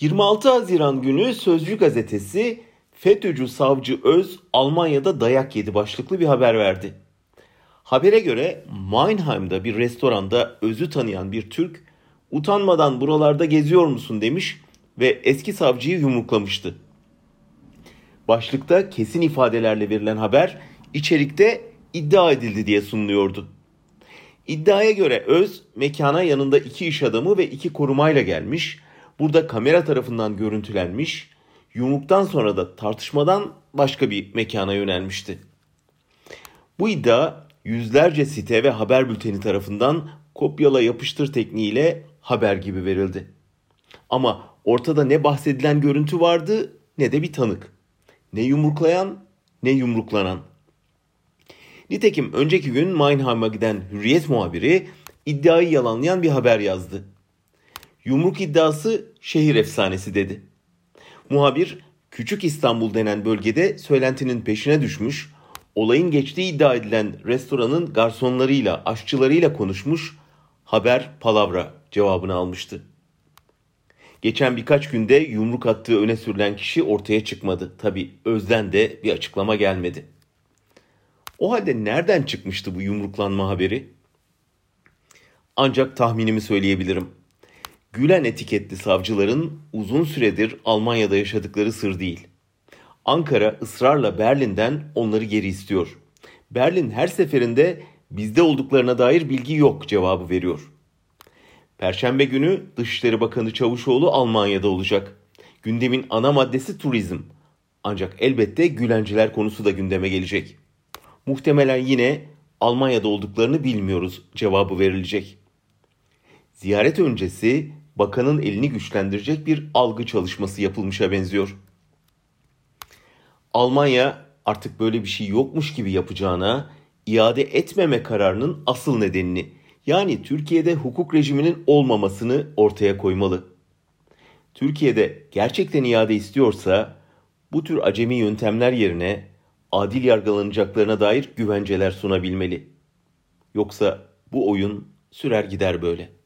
26 Haziran günü Sözcü gazetesi FETÖ'cü savcı Öz Almanya'da dayak yedi başlıklı bir haber verdi. Habere göre Meinheim'da bir restoranda Öz'ü tanıyan bir Türk utanmadan buralarda geziyor musun demiş ve eski savcıyı yumruklamıştı. Başlıkta kesin ifadelerle verilen haber içerikte iddia edildi diye sunuluyordu. İddiaya göre Öz mekana yanında iki iş adamı ve iki korumayla gelmiş. Burada kamera tarafından görüntülenmiş. Yumruktan sonra da tartışmadan başka bir mekana yönelmişti. Bu iddia yüzlerce site ve haber bülteni tarafından kopyala yapıştır tekniğiyle haber gibi verildi. Ama ortada ne bahsedilen görüntü vardı ne de bir tanık. Ne yumruklayan ne yumruklanan. Nitekim önceki gün Meinheim'a giden Hürriyet muhabiri iddiayı yalanlayan bir haber yazdı. Yumruk iddiası şehir efsanesi dedi. Muhabir Küçük İstanbul denen bölgede söylentinin peşine düşmüş, olayın geçtiği iddia edilen restoranın garsonlarıyla, aşçılarıyla konuşmuş, haber palavra cevabını almıştı. Geçen birkaç günde yumruk attığı öne sürülen kişi ortaya çıkmadı. Tabi Özden de bir açıklama gelmedi. O halde nereden çıkmıştı bu yumruklanma haberi? Ancak tahminimi söyleyebilirim. Gülen etiketli savcıların uzun süredir Almanya'da yaşadıkları sır değil. Ankara ısrarla Berlin'den onları geri istiyor. Berlin her seferinde bizde olduklarına dair bilgi yok cevabı veriyor. Perşembe günü Dışişleri Bakanı Çavuşoğlu Almanya'da olacak. Gündemin ana maddesi turizm. Ancak elbette Gülenciler konusu da gündeme gelecek. Muhtemelen yine Almanya'da olduklarını bilmiyoruz cevabı verilecek. Ziyaret öncesi bakanın elini güçlendirecek bir algı çalışması yapılmışa benziyor. Almanya artık böyle bir şey yokmuş gibi yapacağına iade etmeme kararının asıl nedenini yani Türkiye'de hukuk rejiminin olmamasını ortaya koymalı. Türkiye'de gerçekten iade istiyorsa bu tür acemi yöntemler yerine adil yargılanacaklarına dair güvenceler sunabilmeli. Yoksa bu oyun sürer gider böyle.